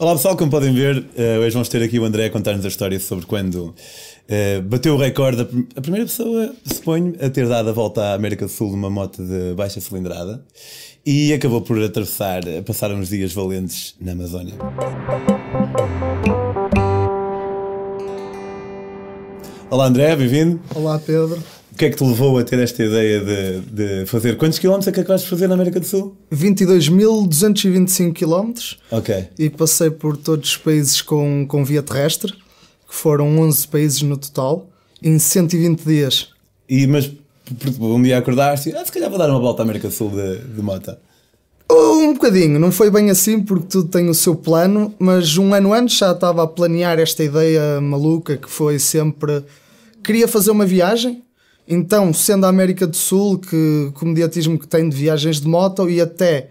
Olá pessoal, como podem ver, uh, hoje vamos ter aqui o André a contar-nos a história sobre quando uh, bateu o recorde, a primeira pessoa, suponho, a ter dado a volta à América do Sul numa moto de baixa cilindrada e acabou por atravessar, passar uns dias valentes na Amazónia. Olá André, bem-vindo. Olá Pedro. O que é que te levou a ter esta ideia de, de fazer? Quantos quilómetros é que acabaste de fazer na América do Sul? 22.225 quilómetros. Ok. E passei por todos os países com, com via terrestre, que foram 11 países no total, em 120 dias. E, mas um dia acordaste e ah, se calhar vou dar uma volta à América do Sul de, de moto. Um bocadinho, não foi bem assim porque tudo tem o seu plano, mas um ano antes já estava a planear esta ideia maluca que foi sempre. Queria fazer uma viagem, então, sendo a América do Sul, que, que o mediatismo que tem de viagens de moto e até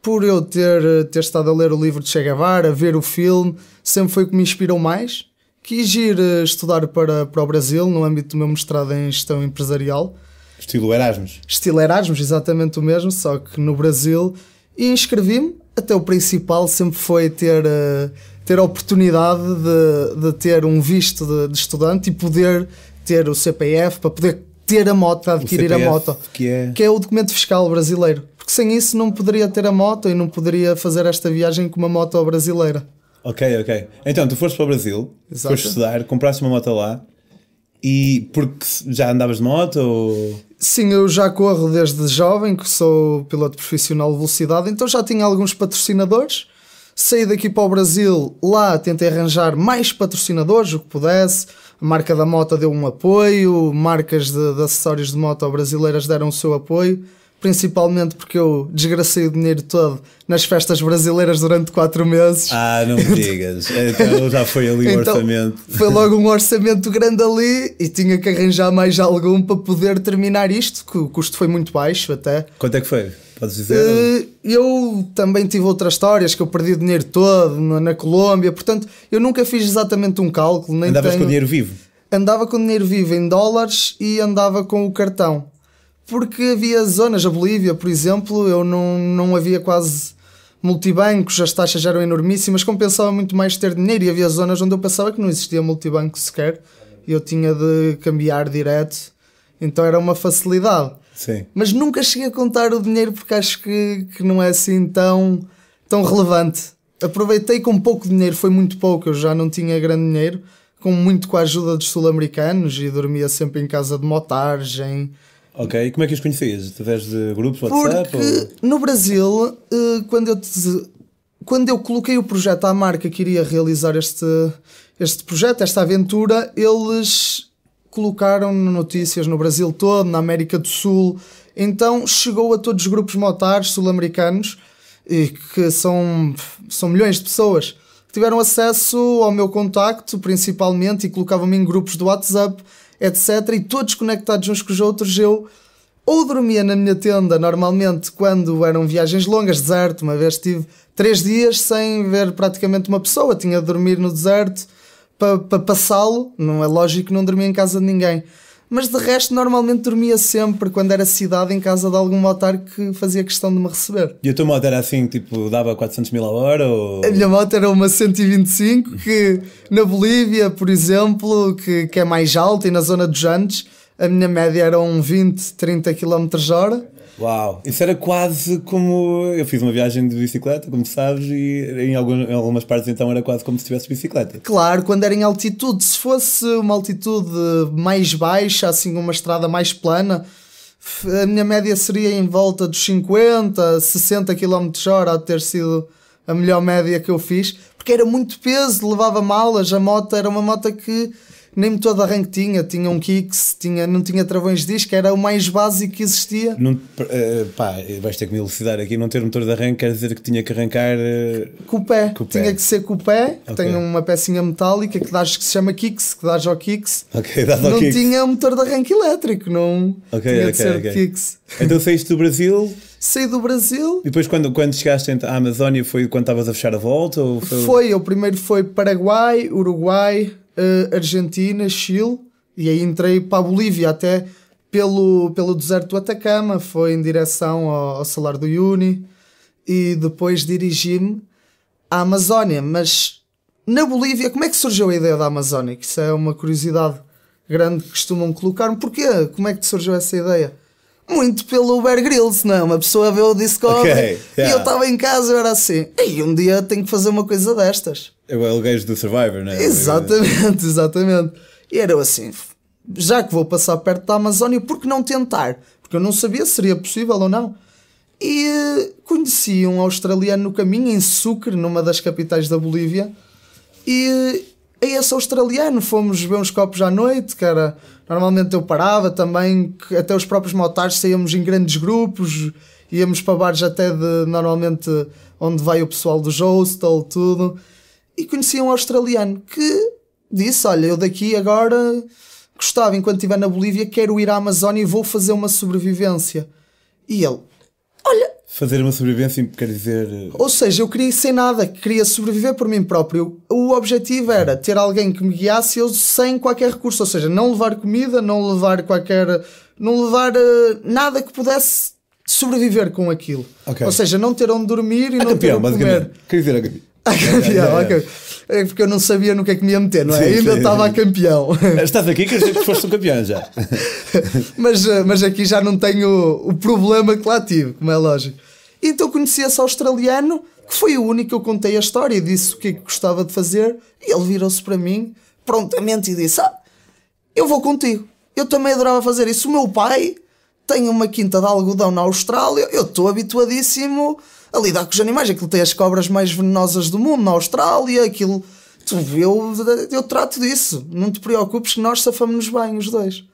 por eu ter, ter estado a ler o livro de Che Guevara, a ver o filme, sempre foi o que me inspirou mais. Quis ir eh, estudar para, para o Brasil no âmbito do meu mestrado em gestão empresarial. Estilo Erasmus. Estilo Erasmus, exatamente o mesmo, só que no Brasil e inscrevi-me. Até o principal sempre foi ter, uh, ter a oportunidade de, de ter um visto de, de, estudante e poder ter o CPF para poder ter a moto, adquirir CPF, a moto, que é... que é o documento fiscal brasileiro. Porque sem isso não poderia ter a moto e não poderia fazer esta viagem com uma moto brasileira. Ok, ok. Então, tu foste para o Brasil, Exato. foste estudar, compraste uma moto lá e porque já andavas de moto? Ou... Sim, eu já corro desde jovem, que sou piloto profissional de velocidade, então já tinha alguns patrocinadores. Saí daqui para o Brasil, lá tentei arranjar mais patrocinadores, o que pudesse. A marca da moto deu um apoio, marcas de, de acessórios de moto brasileiras deram o seu apoio principalmente porque eu desgracei o dinheiro todo nas festas brasileiras durante 4 meses. Ah, não me digas. Então já foi ali o então, orçamento. Foi logo um orçamento grande ali e tinha que arranjar mais algum para poder terminar isto, que o custo foi muito baixo até. Quanto é que foi? Podes dizer? Uh, eu também tive outras histórias que eu perdi o dinheiro todo na, na Colômbia, portanto eu nunca fiz exatamente um cálculo. Nem Andavas tenho... com dinheiro vivo? Andava com dinheiro vivo em dólares e andava com o cartão porque havia zonas, a Bolívia, por exemplo, eu não, não havia quase multibancos, as taxas eram enormíssimas, compensava muito mais ter dinheiro e havia zonas onde eu pensava que não existia multibanco sequer e eu tinha de cambiar direto, então era uma facilidade. Sim. Mas nunca cheguei a contar o dinheiro porque acho que, que não é assim tão, tão relevante. Aproveitei com pouco dinheiro, foi muito pouco, eu já não tinha grande dinheiro, com muito com a ajuda dos sul-americanos e dormia sempre em casa de motagem Ok, e como é que os conhecias? Através de grupos, WhatsApp? Porque ou... no Brasil, eh, quando eu, te, quando eu coloquei o projeto à marca que iria realizar este, este projeto, esta aventura, eles colocaram notícias no Brasil todo, na América do Sul. Então chegou a todos os grupos motares sul-americanos, que são, são milhões de pessoas, que tiveram acesso ao meu contacto, principalmente, e colocavam-me em grupos do WhatsApp etc. E todos conectados uns com os outros, eu ou dormia na minha tenda normalmente quando eram viagens longas, deserto. Uma vez tive três dias sem ver praticamente uma pessoa, tinha de dormir no deserto para pa passá-lo. Não é lógico que não dormia em casa de ninguém mas de resto normalmente dormia sempre quando era cidade em casa de algum motar que fazia questão de me receber. E a tua moto era assim, tipo, dava 400 mil a hora? Ou... A minha moto era uma 125 que na Bolívia, por exemplo, que, que é mais alta e na zona dos Andes, a minha média era um 20, 30 km hora. Uau, isso era quase como. Eu fiz uma viagem de bicicleta, como sabes, e em, algumas, em algumas partes então era quase como se tivesse bicicleta. Claro, quando era em altitude. Se fosse uma altitude mais baixa, assim, uma estrada mais plana, a minha média seria em volta dos 50, 60 km hora, a ter sido a melhor média que eu fiz, porque era muito peso, levava malas. A moto era uma moto que nem motor de arranque tinha, tinha um Kicks, tinha, não tinha travões de disco, era o mais básico que existia. Não, uh, pá, vais ter que me elucidar aqui, não ter motor de arranque quer dizer que tinha que arrancar uh, com, o pé. com o pé. Tinha que ser com o pé, okay. tem uma pecinha metálica que, dás, que se chama Kicks, que dás ao Kicks. Okay, dá não kicks. tinha motor de arranque elétrico, não okay, tinha de ser. Kicks. Então saíste do Brasil saí do Brasil. E depois, quando, quando chegaste à Amazónia, foi quando estavas a fechar a volta? Ou foi... foi, o primeiro foi Paraguai, Uruguai, uh, Argentina, Chile, e aí entrei para a Bolívia, até pelo, pelo deserto do Atacama, foi em direção ao, ao Salar do Uyuni, e depois dirigi-me à Amazónia, mas na Bolívia, como é que surgiu a ideia da Amazónia? Que Isso é uma curiosidade grande que costumam colocar-me. Porquê? Como é que surgiu essa ideia? Muito pelo Bear Grylls, não é? Uma pessoa vê o Discovery Ok, e yeah. eu estava em casa e eu era assim, e um dia tenho que fazer uma coisa destas. É o gajo do Survivor, não é? Exatamente, exatamente. E era eu assim, já que vou passar perto da Amazónia, por que não tentar? Porque eu não sabia se seria possível ou não. E eh, conheci um australiano no caminho, em Sucre, numa das capitais da Bolívia. E a esse australiano fomos ver uns copos à noite, que era. Normalmente eu parava também, que até os próprios motares saíamos em grandes grupos, íamos para bares até de normalmente onde vai o pessoal do hostel, tudo. E conheci um australiano que disse: Olha, eu daqui agora gostava, enquanto estiver na Bolívia, quero ir à Amazónia e vou fazer uma sobrevivência. E ele: Olha, Fazer uma sobrevivência quer dizer. eh, ou seja, eu queria ir sem nada, queria sobreviver por mim próprio. O objetivo era ter alguém que me guiasse eu sem qualquer recurso, ou seja, não levar comida, não levar qualquer. não levar eh, nada que pudesse sobreviver com aquilo. Ok. Ou seja, não ter onde dormir e A não ter campeão, onde comer. basicamente. Quer dizer, a campeão. A campeão, Yeah, yeah, ok. É porque eu não sabia no que é que me ia meter, não é? Sim, Ainda sim, estava a campeão. Estás aqui, quer dizer que foste um campeão já. mas, mas aqui já não tenho o, o problema que lá tive, como é lógico. Então conheci esse australiano, que foi o único que eu contei a história e disse o que é que gostava de fazer, e ele virou-se para mim prontamente e disse: Ah, eu vou contigo. Eu também adorava fazer isso. O meu pai tem uma quinta de algodão na Austrália, eu estou habituadíssimo a lidar com os animais. Aquilo tem as cobras mais venenosas do mundo na Austrália, aquilo. Tu, eu, eu trato disso. Não te preocupes que nós safamos-nos bem, os dois.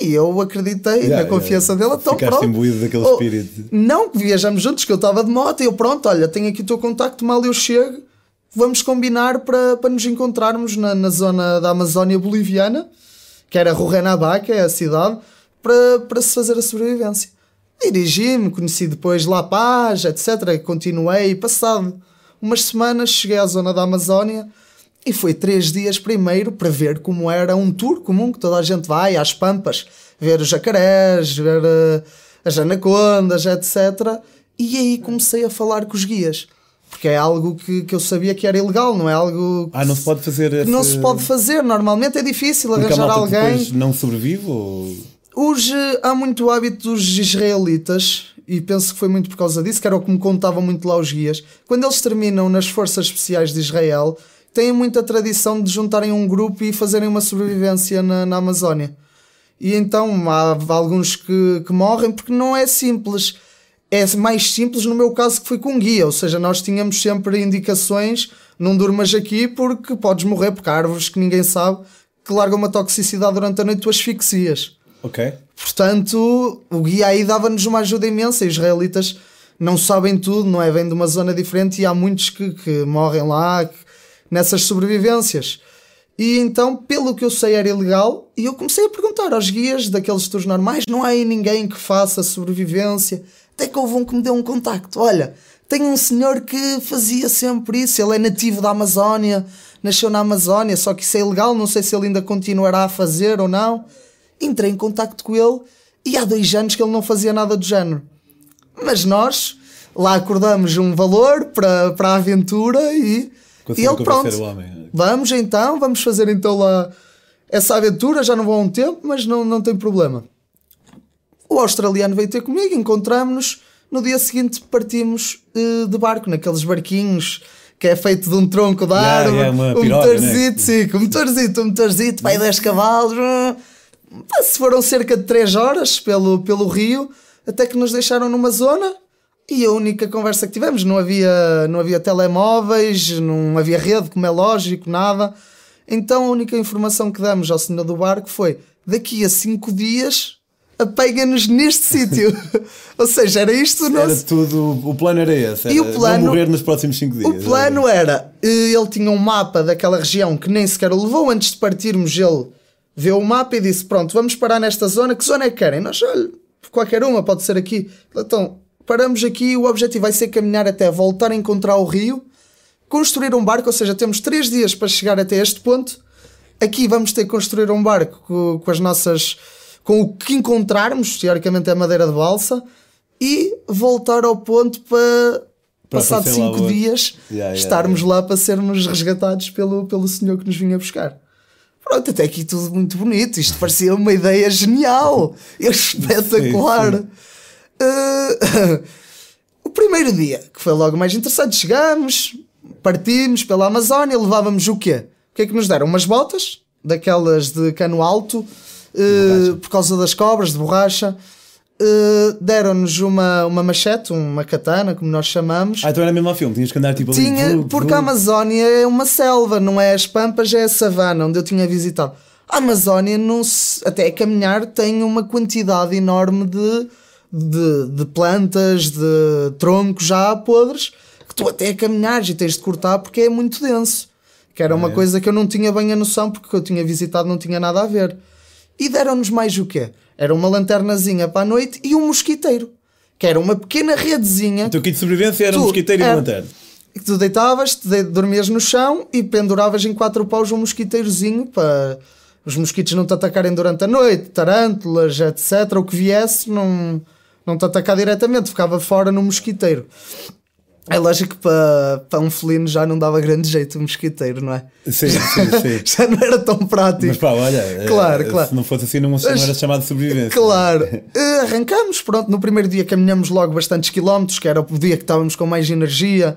E eu acreditei Yeah, na confiança yeah. dele. Então, Ficaste pronto. imbuído daquele Oh, espírito. Não, que viajamos juntos, que eu estava de moto e eu, pronto, olha, tenho aqui o teu contacto, mal eu chego, vamos combinar para, para nos encontrarmos na, na zona da Amazónia boliviana, que era Rurrenabaca, que é a cidade, para, para se fazer a sobrevivência. Dirigi-me, conheci depois La Paz, etc. Continuei, e passado umas semanas cheguei à zona da Amazónia e foi três dias primeiro para ver como era um tour comum que toda a gente vai às pampas, ver os jacarés, ver eh, as anacondas, etc. E aí comecei a falar com os guias, porque é algo que, que eu sabia que era ilegal, não é algo que Ah, não se pode fazer esse... não se pode fazer. Normalmente é difícil Porque arranjar alguém. depois não sobrevive ou... Eh, há muito hábito dos israelitas, e penso que foi muito por causa disso, que era o que me contavam muito lá os guias. Quando eles terminam nas forças especiais de Israel, têm muita tradição de juntarem um grupo e fazerem uma sobrevivência na, na Amazónia. E então há alguns que, que morrem porque não é simples. É mais simples no meu caso que fui com guia, ou seja, nós tínhamos sempre indicações, não durmas aqui porque podes morrer, porque há árvores que ninguém sabe que largam uma toxicidade durante a noite, tu asfixias. Ok. Portanto, o guia aí dava-nos uma ajuda imensa. Israelitas não sabem tudo, não é? Vêm de uma zona diferente e há muitos que, que morrem lá que- nessas sobrevivências. E então, pelo que eu sei, era ilegal. E eu comecei a perguntar aos guias daqueles tours normais: não há aí ninguém que faça sobrevivência? Até que houve um que me deu um contacto. Olha, tenho um senhor que fazia sempre isso. Ele é nativo da Amazónia, nasceu na Amazónia, só que isso é ilegal. Não sei se ele ainda continuará a fazer ou não. Entrei em contacto com ele e há dois anos que ele não fazia nada do género. Mas nós lá acordamos um valor para, para a aventura e, e ele pronto. homem. Vamos então, vamos fazer então lá essa aventura. Já não vou há um tempo, mas não, não tem problema. O australiano veio ter comigo, encontramos-nos. No dia seguinte partimos eh, de barco, naqueles barquinhos que é feito de um tronco de Yeah, árvore, yeah, uma um piroga, motorzito, sim, com um motorzito, um motorzito, vai 10 cavalos. hum. Se foram cerca de 3 horas pelo, pelo rio, até que nos deixaram numa zona e a única conversa que tivemos, não havia, não havia telemóveis, não havia rede, como é lógico, nada. Então a única informação que damos ao senhor do barco foi: daqui a 5 dias apega-nos neste sítio. Ou seja, era isto o Era nosso. tudo... O plano era esse. E o era plano- morrer nos próximos 5 dias. O plano era, eh, ele tinha um mapa daquela região que nem sequer o levou. Antes de partirmos, ele viu o mapa e disse: Pronto, vamos parar nesta zona. Que zona é que querem? Nós, olha, qualquer uma, pode ser aqui. Então, paramos aqui. O objetivo vai ser caminhar até voltar a encontrar o rio, construir um barco. Ou seja, temos três dias para chegar até este ponto. Aqui vamos ter que construir um barco com, com as nossas. com o que encontrarmos, teoricamente é madeira de balsa, e voltar ao ponto para passado cinco dias, Yeah, yeah, estarmos lá para sermos resgatados pelo, pelo senhor que nos vinha buscar. Pronto, até aqui tudo muito bonito. Isto parecia uma ideia genial, espetacular. Sim, Eh, o primeiro dia, que foi logo mais interessante, chegamos, partimos pela Amazónia, levávamos o quê? O que é que nos deram? Umas botas, daquelas de cano alto, eh, por causa das cobras, de borracha. Eh, Deram-nos uma, uma machete, uma katana, como nós chamamos. Ah, então era mesmo ao filme, tinhas que andar tipo ali. Tinha, porque a Amazónia é uma selva, não é as pampas, é a savana onde eu tinha visitado. A Amazónia, não se, até caminhar, tem uma quantidade enorme de, de, de plantas, de troncos já podres, que tu até a caminhares e tens de cortar porque é muito denso. Que era uma é? coisa que eu não tinha bem a noção, porque eu tinha visitado não tinha nada a ver. E deram-nos mais o quê? Era uma lanternazinha para a noite e um mosquiteiro. Que era uma pequena redezinha O teu kit de sobrevivência era um Tu- mosquiteiro e era- uma lanterna. que tu deitavas, te dormias no chão e penduravas em quatro paus um mosquiteirozinho para os mosquitos não te atacarem durante a noite, tarântulas, etc. O que viesse não, não te atacar diretamente, ficava fora no mosquiteiro. É lógico que para, para um felino já não dava grande jeito o mosquiteiro, não é? Sim, sim, sim. já não era tão prático. Mas pá, olha, Claro, eh, claro. se não fosse assim, não, não era chamado de sobrevivência. Claro. Eh, arrancamos, pronto, no primeiro dia caminhamos logo bastantes quilómetros, que era o dia que estávamos com mais energia.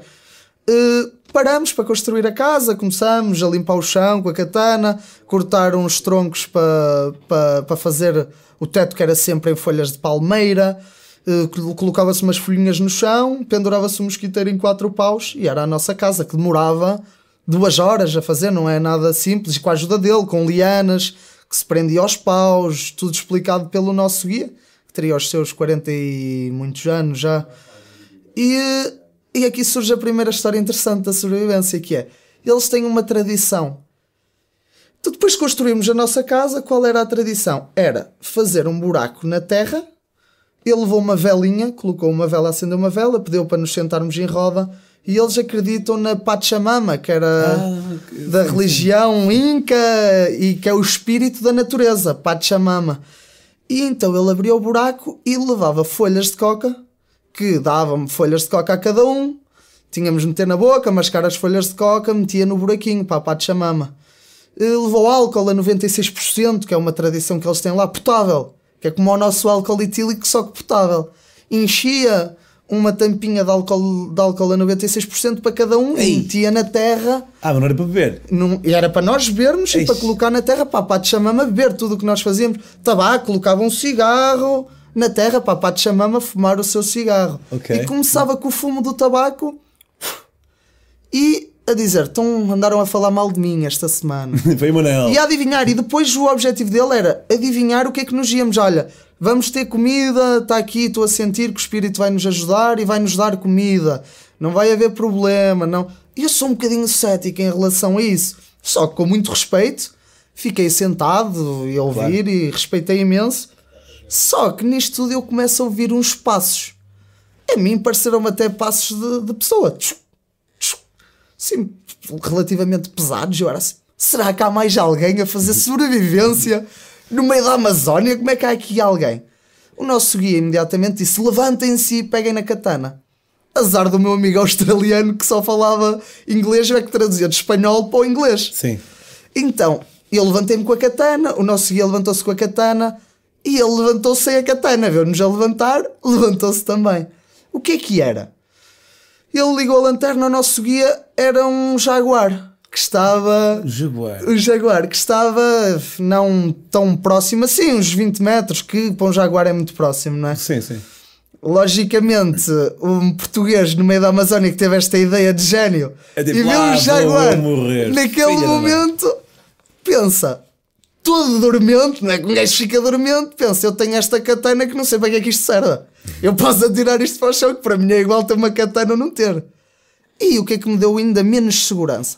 Eh, paramos para construir a casa, começamos a limpar o chão com a katana, cortar uns troncos para, para, para fazer o teto que era sempre em folhas de palmeira. Col- colocava-se umas folhinhas no chão, pendurava-se um mosquiteiro em quatro paus e era a nossa casa, que demorava duas horas a fazer, não é nada simples, e com a ajuda dele, com lianas, que se prendia aos paus, tudo explicado pelo nosso guia, que teria os seus 40 e muitos anos já. E, e aqui surge a primeira história interessante da sobrevivência, que é, eles têm uma tradição. Depois de construímos a nossa casa, qual era a tradição? Era fazer um buraco na terra, ele levou uma velinha, colocou uma vela, acendeu uma vela, pediu para nos sentarmos em roda, e eles acreditam na Pachamama, que era Ah, da religião inca e que é o espírito da natureza, Pachamama. E então ele abria o buraco e levava folhas de coca, que davam folhas de coca a cada um, tínhamos de meter na boca, mascar as folhas de coca, metia no buraquinho para a Pachamama. Levou álcool a 96%, que é uma tradição que eles têm lá, potável, que é como o nosso álcool etílico, só que potável. Enchia uma tampinha de álcool, de álcool a 96% para cada um Ei. e metia na terra Ah, mas não era para beber. não- e era para nós bebermos e para colocar na terra para a Pachamama beber tudo o que nós fazíamos. Tabaco, colocava um cigarro na terra para a Pachamama fumar o seu cigarro. Ok. E começava com o fumo do tabaco e a dizer: estão, andaram a falar mal de mim esta semana. Foi Manel. E a adivinhar, e depois o objetivo dele era adivinhar o que é que nos íamos. Olha, vamos ter comida, está aqui, estou a sentir que o Espírito vai nos ajudar e vai nos dar comida. Não vai haver problema, não. Eu sou um bocadinho cético em relação a isso. Só que com muito respeito, fiquei sentado e a ouvir e respeitei imenso. Só que nisto tudo eu começo a ouvir uns passos. A mim pareceram-me até passos de, de pessoa. Sim, relativamente pesados. Eu era assim, será que há mais alguém a fazer sobrevivência no meio da Amazónia? Como é que há aqui alguém? O nosso guia imediatamente disse: levantem-se e peguem na katana. Azar do meu amigo australiano que só falava inglês, é que traduzia de espanhol para o inglês. Sim. Então, eu levantei-me com a katana, o nosso guia levantou-se com a katana e ele levantou-se sem a katana. Viu-nos a levantar, levantou-se também. O que é que era? Ele ligou a lanterna, o nosso guia era um jaguar que estava. Jaguar. O jaguar que estava não tão próximo assim, uns 20 metros, que para um jaguar é muito próximo, não é? Sim, sim. Logicamente, um português no meio da Amazónia que teve esta ideia de gênio É tipo, e viu "Ah, um vou jaguar naquele filha da mãe." momento, pensa, todo dormente, não é que um gajo fica dormente, pensa, eu tenho esta katana que não sei para que é que isto serve. Eu posso atirar isto para o chão, que para mim é igual ter uma katana ou não ter. E o que é que me deu ainda menos segurança?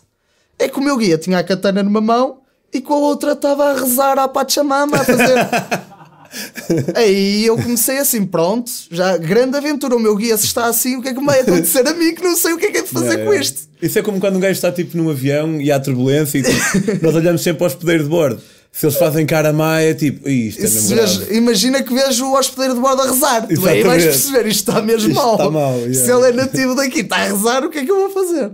É que o meu guia tinha a katana numa mão e com a outra estava a rezar à Pachamama, a fazer. Aí eu comecei assim, pronto, já grande aventura. O meu guia se está assim, o que é que me vai acontecer a mim que não sei o que é que é de fazer É, com é. isto? Isso é como quando um gajo está tipo num avião e há turbulência e tipo, nós olhamos sempre ao hospedeiro de bordo. Se eles fazem cara má, é tipo, "Ih, isto é Se grave." imagina que vejo o hospedeiro de bordo a rezar. Tu aí vais perceber, isto está mesmo Isto mal. está mal, Se yeah. ele é nativo daqui, está a rezar, o que é que eu vou fazer?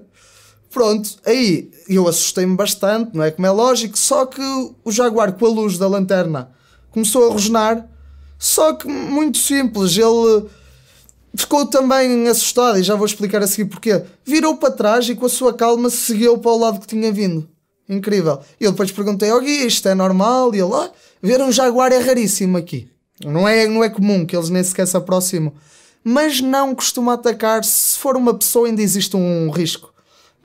Pronto, aí eu assustei-me bastante, não é como é lógico, só que o Jaguar com a luz da lanterna começou a rosnar, só que muito simples, ele ficou também assustado e já vou explicar a seguir porquê. Virou para trás e com a sua calma seguiu para o lado que tinha vindo. Incrível. E eu depois perguntei ao guia, isto é normal? E ele, ah, ver um jaguar é raríssimo aqui. Não é, não é comum que eles nem sequer se aproximam. Mas não costuma atacar. Se for uma pessoa ainda existe um risco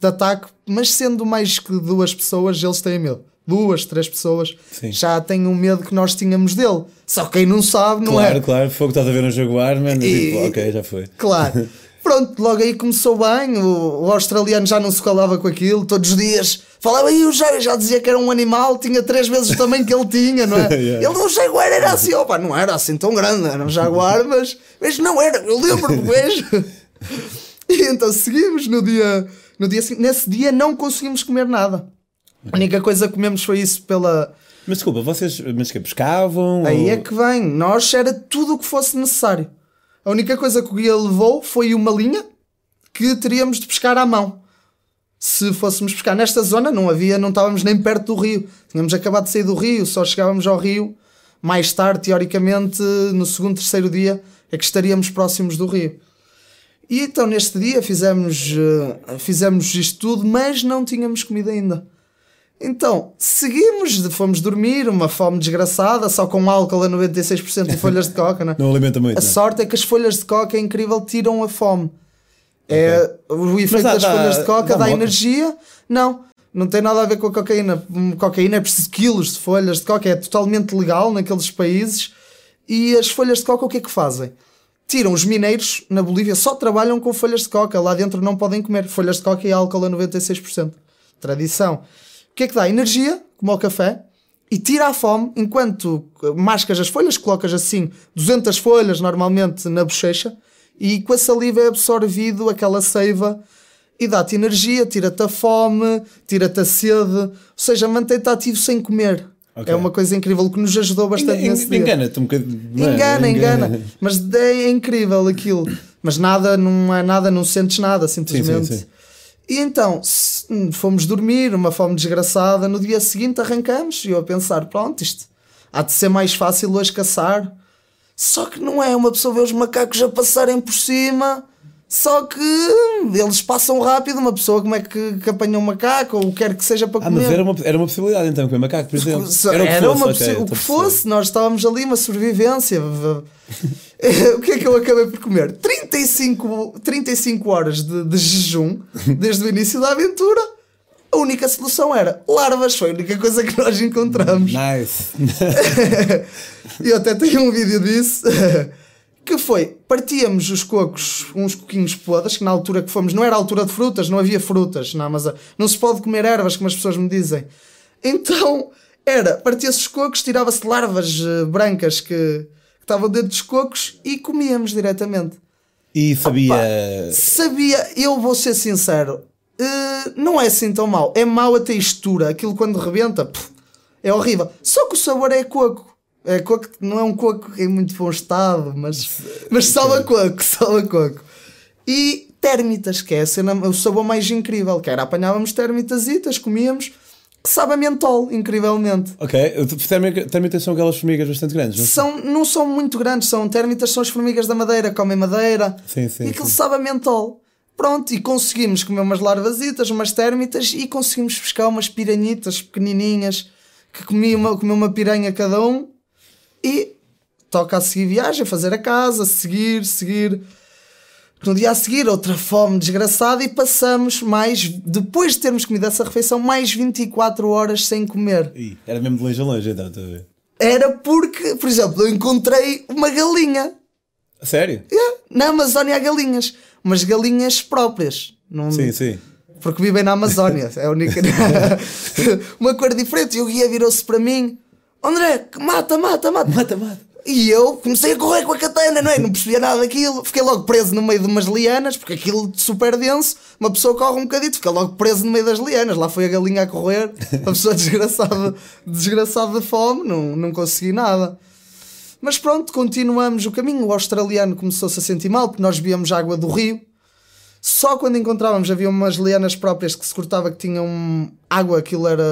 de ataque, mas sendo mais que duas pessoas, eles têm medo. Duas, três pessoas Sim. já têm o medo que nós tínhamos dele. Só quem não sabe, não Claro, é? claro, fogo estás a ver um jaguar, mano. E- Tipo, ok, já foi. Claro. Pronto, logo aí começou bem. O, o australiano já não se calava com aquilo. Todos os dias falava aí o jaguar. Já dizia que era um animal, tinha três vezes o tamanho que ele tinha, não é? Yeah. Ele, o jaguar era assim, opa, não era assim tão grande, era um jaguar, mas, mas não era. Eu lembro-me, vejo. E então seguimos no dia, no dia seguinte. Nesse dia não conseguimos comer nada. A única coisa que comemos foi isso pela. Mas desculpa, vocês mas que pescavam? Aí ou- é que vem. Nós era tudo o que fosse necessário. A única coisa que o guia levou foi uma linha que teríamos de pescar à mão. Se fôssemos pescar nesta zona, não havia, não estávamos nem perto do rio. Tínhamos acabado de sair do rio, só chegávamos ao rio mais tarde, teoricamente, no segundo, terceiro dia, é que estaríamos próximos do rio. E então neste dia fizemos, eh, fizemos isto tudo, mas não tínhamos comida ainda. Então, seguimos, fomos dormir, uma fome desgraçada, só com álcool a 96% e folhas de coca, não é? Não alimenta muito. A não. sorte é que as folhas de coca é incrível, tiram a fome. É, o efeito dá- das dá- folhas de coca dá dá, energia. Não, não tem nada a ver com a cocaína. Hum, Cocaína é preciso quilos de folhas de coca, é totalmente legal naqueles países. E as folhas de coca o que é que fazem? Tiram os mineiros na Bolívia, só trabalham com folhas de coca, lá dentro não podem comer folhas de coca e álcool a 96%. Tradição. O que é que dá? Energia, como o café, e tira a fome enquanto mascas as folhas, colocas assim 200 folhas normalmente na bochecha e com a saliva é absorvido aquela seiva e dá-te energia, tira-te a fome, tira-te a sede, ou seja, mantém-te ativo sem comer. Ok. É uma coisa incrível que nos ajudou bastante Enga- nesse. Engana-te um bocadinho. é? Engana, engana. Mas é incrível aquilo. Mas nada, não é nada, não sentes nada, simplesmente. Sim, sim, sim. E então, se- fomos dormir, uma fome desgraçada. No dia seguinte arrancamos e eu a pensar: pronto, isto há de ser mais fácil hoje caçar. Só que não é. Uma pessoa vê os macacos a passarem por cima. Só que eles passam rápido. Uma pessoa, como é que, que apanha um macaco ou o que quer que seja para Ah, comer? mas era uma, era uma possibilidade então, com o macaco, por exemplo. Se- Era o que fosse, o que fosse, nós estávamos ali, uma sobrevivência. o que é que eu acabei por comer? 35, 35 horas de, de jejum desde o início da aventura. A única solução era larvas, foi a única coisa que nós encontramos. Nice. Eu até tenho um vídeo disso. Que foi, partíamos os cocos, uns coquinhos podres, que na altura que fomos, não era altura de frutas, não havia frutas na Amazônia. Não se pode comer ervas, como as pessoas me dizem. Então, era, partia-se os cocos, tirava-se larvas eh, brancas que, que estavam dentro dos cocos e comíamos diretamente. E sabia. Sabia, eu vou ser sincero, eh, não é assim tão mau. É mau a textura, aquilo quando rebenta, pff, é horrível. Só que o sabor é coco. É coco, não é um coco em muito bom estado, mas, mas salva coco, salva coco. E térmitas, que é a cena, o sabor mais incrível, que era apanhávamos termitasitas, comíamos, que sabe a mentol, incrivelmente. Ok, termitas são aquelas formigas bastante grandes, não São, não são muito grandes, são térmitas, são as formigas da madeira, comem madeira. Sim, sim, E aquilo sim. sabe a mentol. Pronto, e conseguimos comer umas larvasitas, umas térmitas e conseguimos pescar umas piranhitas pequenininhas que comi uma, comi uma piranha cada um e toca a seguir viagem, fazer a casa, seguir, seguir. No dia a seguir, outra fome desgraçada e passamos mais, depois de termos comido essa refeição, mais 24 horas sem comer. Ih, era mesmo de longe a longe, então, estou a ver. Era porque, por exemplo, eu encontrei uma galinha. A Sério? Yeah, na Amazónia há galinhas. Umas galinhas próprias. Não, Sim, sim. Porque vivem na Amazónia. É a única. uma cor diferente. E o guia virou-se para mim: André, mata, mata, mata. Mata, mata. E eu comecei a correr com a katana, não é? Não percebia nada daquilo. Fiquei logo preso no meio de umas lianas, porque aquilo super denso, uma pessoa corre um bocadito, fica logo preso no meio das lianas. Lá foi a galinha a correr, a pessoa desgraçada, desgraçada de fome, não, não consegui nada. Mas pronto, continuamos o caminho. O australiano começou-se a sentir mal, porque nós bebíamos água do rio. Só quando encontrávamos havia umas lianas próprias que se cortava que tinham água, aquilo era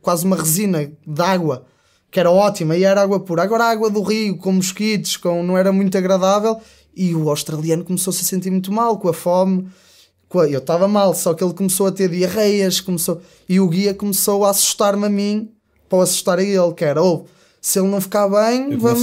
quase uma resina de água que era ótima e era água pura. Agora a água do rio, com mosquitos, com, não era muito agradável e o australiano começou-se a sentir muito mal com a fome. Com a, eu estava mal, só que ele começou a ter diarreias começou, e o guia começou a assustar-me a mim para assustar a ele, que era, oh, se ele não ficar bem, vamos,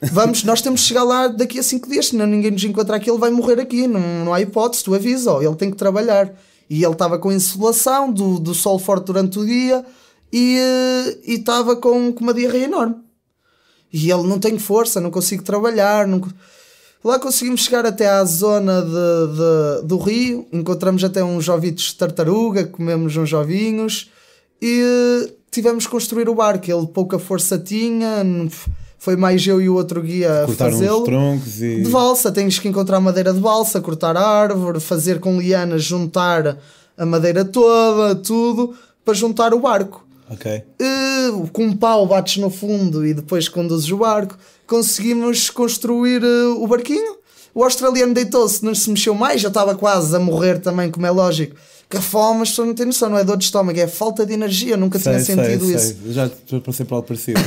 vamos, nós temos que chegar lá daqui a 5 dias, senão ninguém nos encontrar aqui, ele vai morrer aqui, não, não há hipótese, tu avisa, ele tem que trabalhar. E ele estava com insolação do, do sol forte durante o dia, e estava com, com uma diarreia enorme. E ele não tem força, não consigo trabalhar. Não... Lá conseguimos chegar até à zona de, de, do rio, encontramos até uns ovitos de tartaruga, comemos uns ovinhos e tivemos que construir o barco. Ele pouca força tinha, foi mais eu e o outro guia a fazê-lo. E... De balsa, tens que encontrar madeira de balsa, cortar a árvore, fazer com lianas, juntar a madeira toda, tudo, para juntar o barco. Ok. Uh, com um pau bates no fundo e depois conduzes o barco. Conseguimos construir uh, o barquinho. O australiano deitou-se, não se mexeu mais, já estava quase a morrer também, como é lógico. Que a fome, mas não tem noção, não é dor de estômago, é falta de energia. Nunca sei, tinha sentido sei, isso. Sei. Já passei por algo parecido.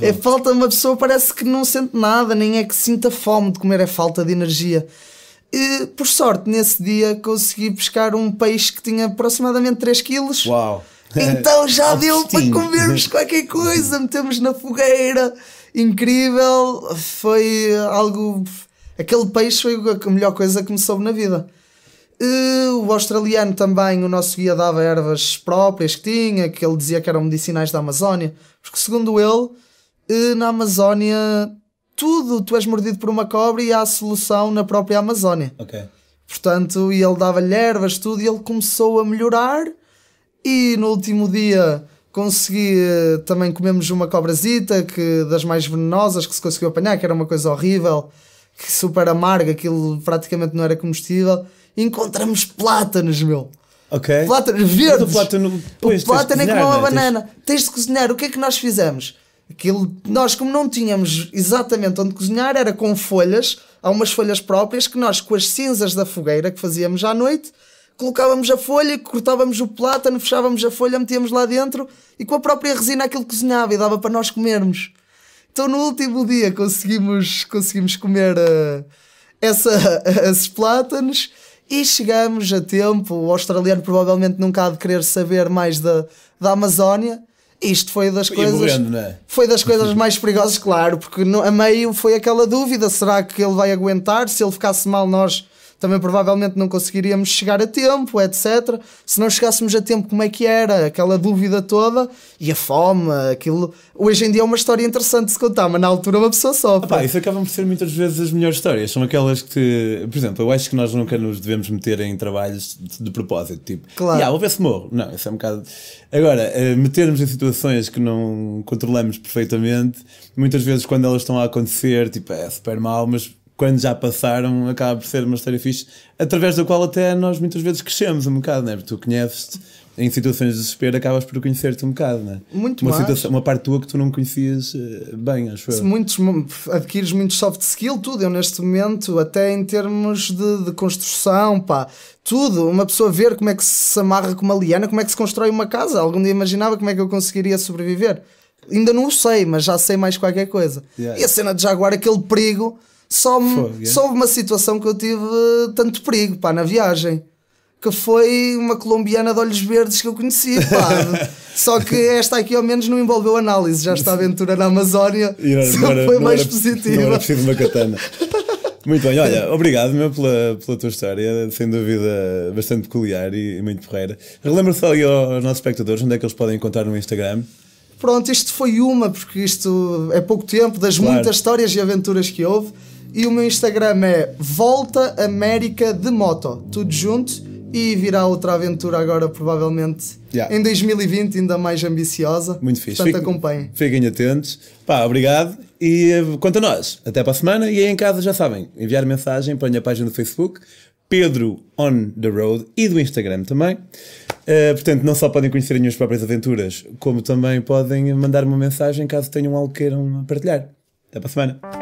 é, é falta de uma pessoa, parece que não sente nada, nem é que sinta fome de comer, é falta de energia. E, por sorte, nesse dia consegui pescar um peixe que tinha aproximadamente 3 quilos. Uau! Então já deu para comermos qualquer coisa, metemos na fogueira, incrível, foi algo. Aquele peixe foi a melhor coisa que me soube na vida. o australiano também, o nosso guia dava ervas próprias que tinha, que ele dizia que eram medicinais da Amazónia, porque segundo ele, na Amazónia, tudo, tu és mordido por uma cobra e há a solução na própria Amazónia. Ok. Portanto, e ele dava-lhe ervas, tudo, e ele começou a melhorar e no último dia consegui eh, também comemos uma cobrazita que das mais venenosas que se conseguiu apanhar, que era uma coisa horrível, que super amarga, aquilo praticamente não era comestível. E encontramos plátanos, meu. Ok. Plátanos verdes. o plátano, pois, o plátano é como uma é? banana. Tens... tens de cozinhar. O que é que nós fizemos? Aquilo, nós, como não tínhamos exatamente onde cozinhar, era com folhas, há umas folhas próprias que nós, com as cinzas da fogueira que fazíamos à noite, colocávamos a folha, cortávamos o plátano, fechávamos a folha, metíamos lá dentro e com a própria resina aquilo cozinhava e dava para nós comermos. Então no último dia conseguimos, conseguimos comer uh, essa, esses plátanos e chegamos a tempo. O australiano provavelmente nunca há de querer saber mais da, da Amazónia. Isto foi das coisas. Morrendo, é? Foi das coisas mais perigosas, claro, porque no, a meio foi aquela dúvida: será que ele vai aguentar? Se ele ficasse mal, nós também provavelmente não conseguiríamos chegar a tempo, etc. Se não chegássemos a tempo, como é que era? Aquela dúvida toda e a fome, aquilo. Hoje em dia é uma história interessante de se contar, mas na altura uma pessoa. Epá, isso acabam por ser muitas vezes as melhores histórias. São aquelas que, por exemplo, eu acho que nós nunca nos devemos meter em trabalhos de, de propósito. Tipo, claro. Yeah, vou ver se morro. Não, isso é um bocado. Agora, uh, metermos em situações que não controlamos perfeitamente, muitas vezes quando elas estão a acontecer, tipo, é super mal, mas quando já passaram, acaba por ser uma história fixe, através da qual até nós muitas vezes crescemos um bocado, né? Porque tu conheces-te em situações de desespero, acabas por conhecer-te um bocado, né? Muito uma mais. Situação, uma parte tua que tu não conhecias eh, bem, acho eu. Muitos, adquires muito soft skill, tudo. Eu, neste momento, até em termos de, de construção, pá, tudo. Uma pessoa ver como é que se amarra com uma liana, como é que se constrói uma casa. Algum dia imaginava como é que eu conseguiria sobreviver. Ainda não o sei, mas já sei mais qualquer coisa. Yeah. E a cena de Jaguar, aquele perigo só, só uma situação que eu tive tanto perigo pá, na viagem. Que foi uma colombiana de olhos verdes que eu conheci, pá. Só que esta aqui ao menos não envolveu análise, já está a aventura na Amazónia. Não, não era, foi mais era, positiva. Não era preciso uma katana. Muito bem, olha, obrigado meu pela, pela tua história, sem dúvida bastante peculiar e, e muito porreira. Relembra só aí aos nossos espectadores onde é que eles podem encontrar no Instagram. Pronto, isto foi uma, porque isto é pouco tempo, das claro. muitas histórias e aventuras que houve. E o meu Instagram é Volta América de Moto, tudo junto. e virá outra aventura agora, provavelmente Yeah. em 2020, ainda mais ambiciosa. Muito fixe. Portanto, Fiquem- acompanhem. Fiquem atentos. Pá, obrigado. E eh, quanto a nós, até para a semana. E aí em casa já sabem, enviar mensagem para a minha página do Facebook, Pedro on the Road e do Instagram também. Eh, portanto, não só podem conhecer as minhas próprias aventuras, como também podem mandar uma mensagem caso tenham algo que queiram partilhar. Até para a semana.